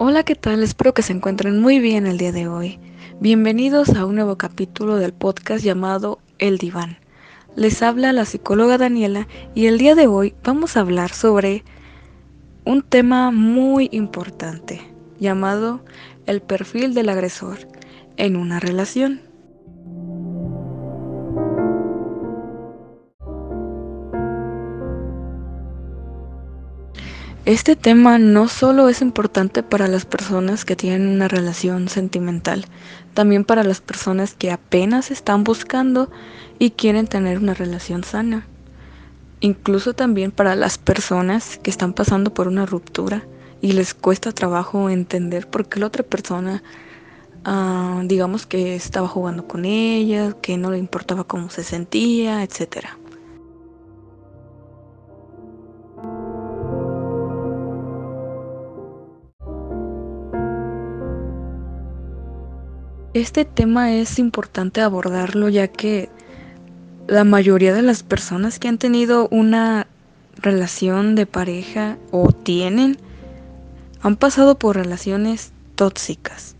Hola, ¿qué tal? Espero que se encuentren muy bien el día de hoy. Bienvenidos a un nuevo capítulo del podcast llamado El Diván. Les habla la psicóloga Daniela y el día de hoy vamos a hablar sobre un tema muy importante llamado el perfil del agresor en una relación. Este tema no solo es importante para las personas que tienen una relación sentimental, también para las personas que apenas están buscando y quieren tener una relación sana. Incluso también para las personas que están pasando por una ruptura y les cuesta trabajo entender por qué la otra persona, ah, digamos que estaba jugando con ella, que no le importaba cómo se sentía, etcétera. Este tema es importante abordarlo ya que la mayoría de las personas que han tenido una relación de pareja o tienen han pasado por relaciones tóxicas.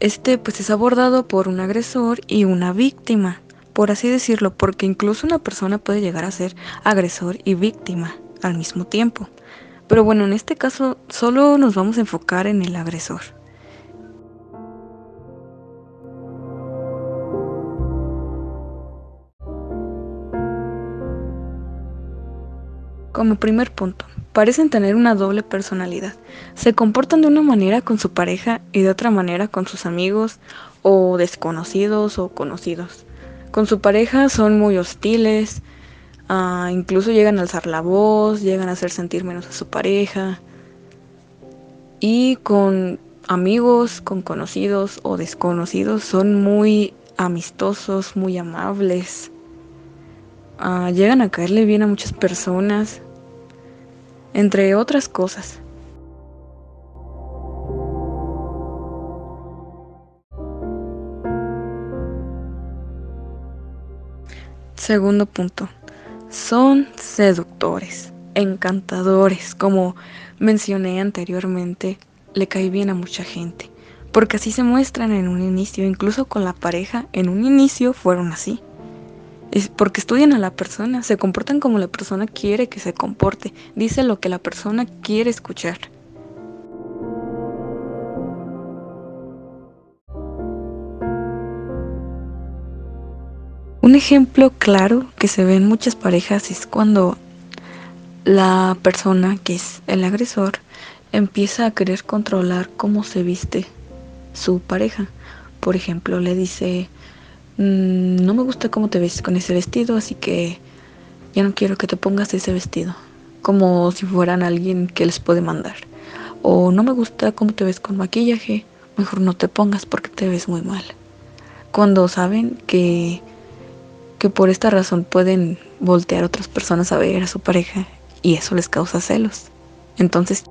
Este pues es abordado por un agresor y una víctima, por así decirlo, porque incluso una persona puede llegar a ser agresor y víctima al mismo tiempo. Pero bueno, en este caso solo nos vamos a enfocar en el agresor. Como primer punto, parecen tener una doble personalidad. Se comportan de una manera con su pareja y de otra manera con sus amigos o desconocidos o conocidos. Con su pareja son muy hostiles, ah, incluso llegan a alzar la voz, llegan a hacer sentir menos a su pareja. Y con amigos, con conocidos o desconocidos son muy amistosos, muy amables. Ah, llegan a caerle bien a muchas personas entre otras cosas. Segundo punto. Son seductores, encantadores, como mencioné anteriormente, le cae bien a mucha gente, porque así se muestran en un inicio, incluso con la pareja, en un inicio fueron así. Es porque estudian a la persona, se comportan como la persona quiere que se comporte, dice lo que la persona quiere escuchar. Un ejemplo claro que se ve en muchas parejas es cuando la persona que es el agresor empieza a querer controlar cómo se viste su pareja. Por ejemplo, le dice, Mm, no me gusta cómo te ves con ese vestido, así que ya no quiero que te pongas ese vestido, como si fueran alguien que les puede mandar. O no me gusta cómo te ves con maquillaje, mejor no te pongas porque te ves muy mal. Cuando saben que, que por esta razón pueden voltear a otras personas a ver a su pareja y eso les causa celos. Entonces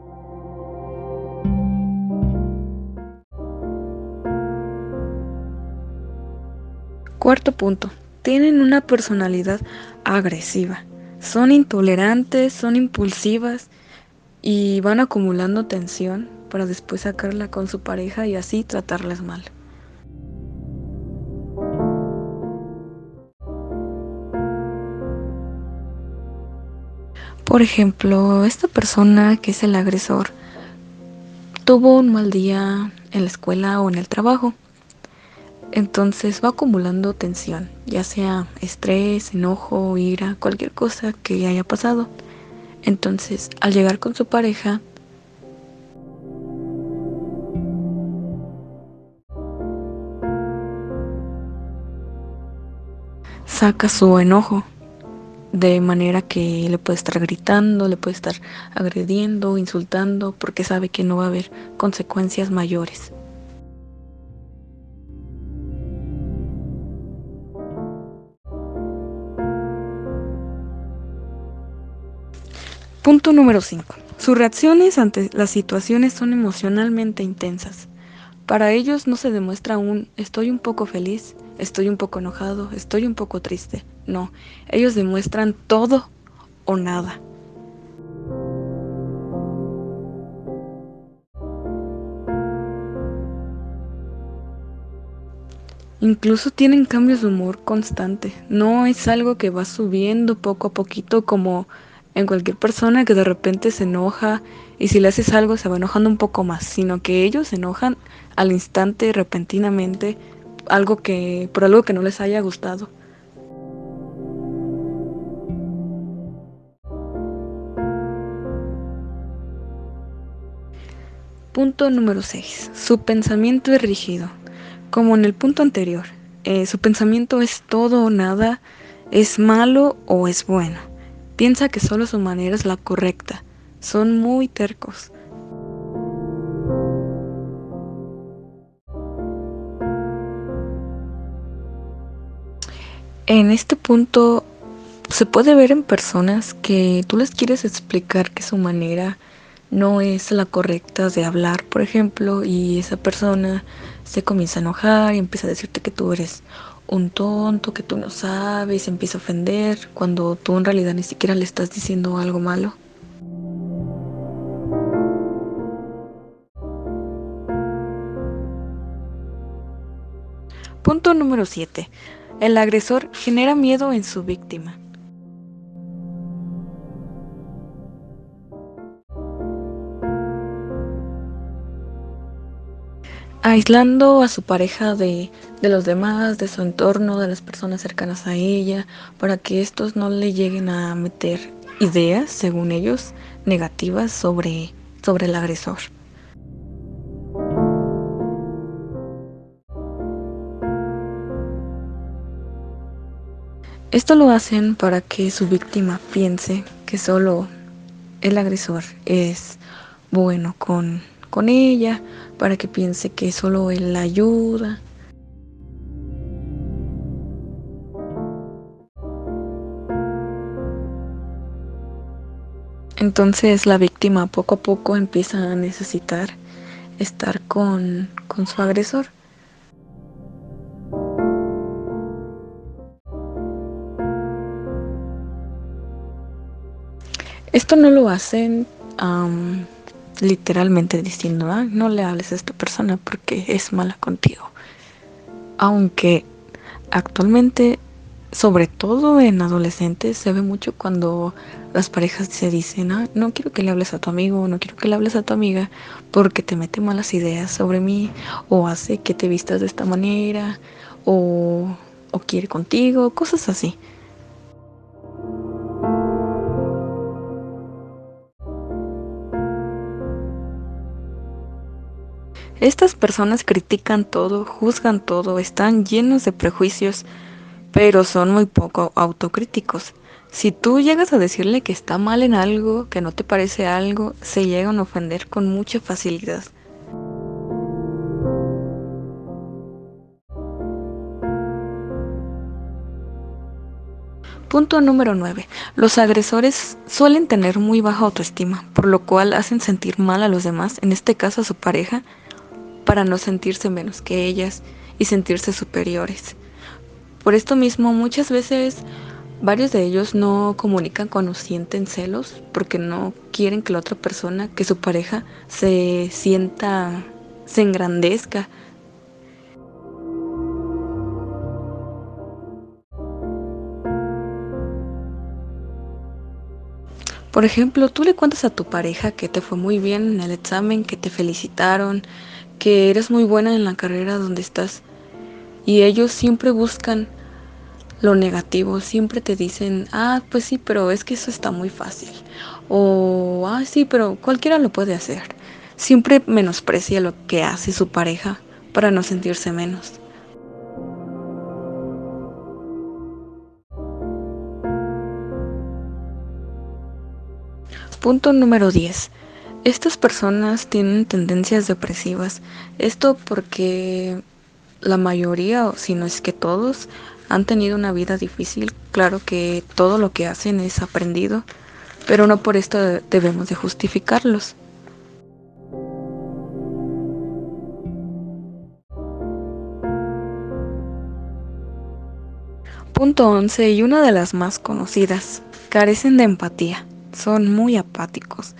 Cuarto punto, tienen una personalidad agresiva. Son intolerantes, son impulsivas y van acumulando tensión para después sacarla con su pareja y así tratarlas mal. Por ejemplo, esta persona que es el agresor tuvo un mal día en la escuela o en el trabajo entonces va acumulando tensión, ya sea estrés, enojo, ira, cualquier cosa que haya pasado. Entonces, al llegar con su pareja, saca su enojo de manera que le puede estar gritando, le puede estar agrediendo, insultando, porque sabe que no va a haber consecuencias mayores. Punto número 5. Sus reacciones ante las situaciones son emocionalmente intensas. Para ellos no se demuestra un estoy un poco feliz, estoy un poco enojado, estoy un poco triste. No, ellos demuestran todo o nada. Incluso tienen cambios de humor constante. No es algo que va subiendo poco a poquito como en cualquier persona que de repente se enoja y si le haces algo se va enojando un poco más, sino que ellos se enojan al instante, repentinamente, algo que por algo que no les haya gustado. Punto número 6. Su pensamiento es rígido. Como en el punto anterior, eh, su pensamiento es todo o nada, es malo o es bueno. Piensa que solo su manera es la correcta. Son muy tercos. En este punto se puede ver en personas que tú les quieres explicar que su manera no es la correcta de hablar, por ejemplo, y esa persona se comienza a enojar y empieza a decirte que tú eres un tonto, que tú no sabes, empieza a ofender cuando tú en realidad ni siquiera le estás diciendo algo malo. Punto número 7. El agresor genera miedo en su víctima. Aislando a su pareja de, de, los demás, de su entorno, de las personas cercanas a ella, para que estos no le lleguen a meter ideas, según ellos, negativas sobre, sobre el agresor. Esto lo hacen para que su víctima piense que solo el agresor es bueno con con ella, para que piense que solo él la ayuda. Entonces la víctima poco a poco empieza a necesitar estar con, con su agresor. Esto no lo hacen literalmente diciendo, no le hables a esta persona porque es mala contigo. Aunque actualmente, sobre todo en adolescentes, se ve mucho cuando las parejas se dicen, ah, no quiero que le hables a tu amigo, no quiero que le hables a tu amiga porque te mete malas ideas sobre mí o hace que te vistas de esta manera o, o quiere contigo, cosas así. Estas personas critican todo, juzgan todo, están llenos de prejuicios, pero son muy poco autocríticos. Si tú llegas a decirle que está mal en algo, que no te parece algo, se llegan a ofender con mucha facilidad. Punto número 9. Los agresores suelen tener muy baja autoestima, por lo cual hacen sentir mal a los demás, en este caso a su pareja, para no sentirse menos que ellas y sentirse superiores. Por esto mismo, muchas veces varios de ellos no comunican cuando sienten celos porque no quieren que la otra persona, que su pareja, se sienta, se engrandezca. Por ejemplo, tú le cuentas a tu pareja que te fue muy bien en el examen, que te felicitaron, que eres muy buena en la carrera donde estás y ellos siempre buscan lo negativo, siempre te dicen, ah, pues sí, pero es que eso está muy fácil. O, ah, sí, pero cualquiera lo puede hacer. Siempre menosprecia lo que hace su pareja para no sentirse menos. Punto número 10. Estas personas tienen tendencias depresivas. Esto porque la mayoría, o si no es que todos, han tenido una vida difícil. Claro que todo lo que hacen es aprendido, pero no por esto debemos de justificarlos. Punto 11 y una de las más conocidas. Carecen de empatía. Son muy apáticos.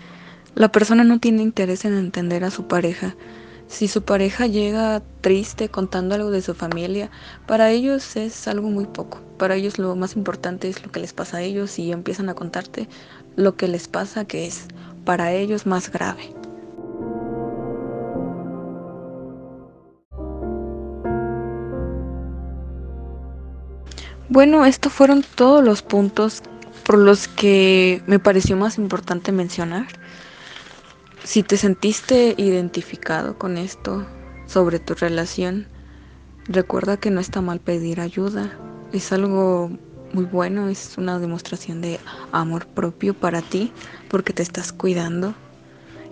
La persona no tiene interés en entender a su pareja, Si su pareja llega triste contando algo de su familia, para ellos es algo muy poco. Para ellos lo más importante es lo que les pasa a ellos y empiezan a contarte lo que les pasa que es para ellos más grave. Bueno, estos fueron todos los puntos por los que me pareció más importante mencionar. Si te sentiste identificado con esto sobre tu relación, recuerda que no está mal pedir ayuda. Es algo muy bueno, es una demostración de amor propio para ti porque te estás cuidando.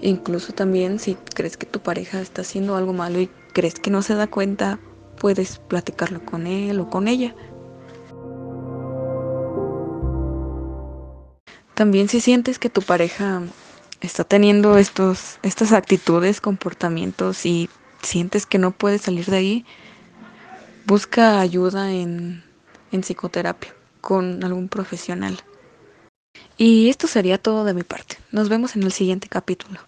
Incluso también si crees que tu pareja está haciendo algo malo y crees que no se da cuenta, puedes platicarlo con él o con ella. También si sientes que tu pareja está teniendo estos, estas actitudes, comportamientos y sientes que no puedes salir de ahí, busca ayuda en, en psicoterapia con algún profesional. Y esto sería todo de mi parte. Nos vemos en el siguiente capítulo.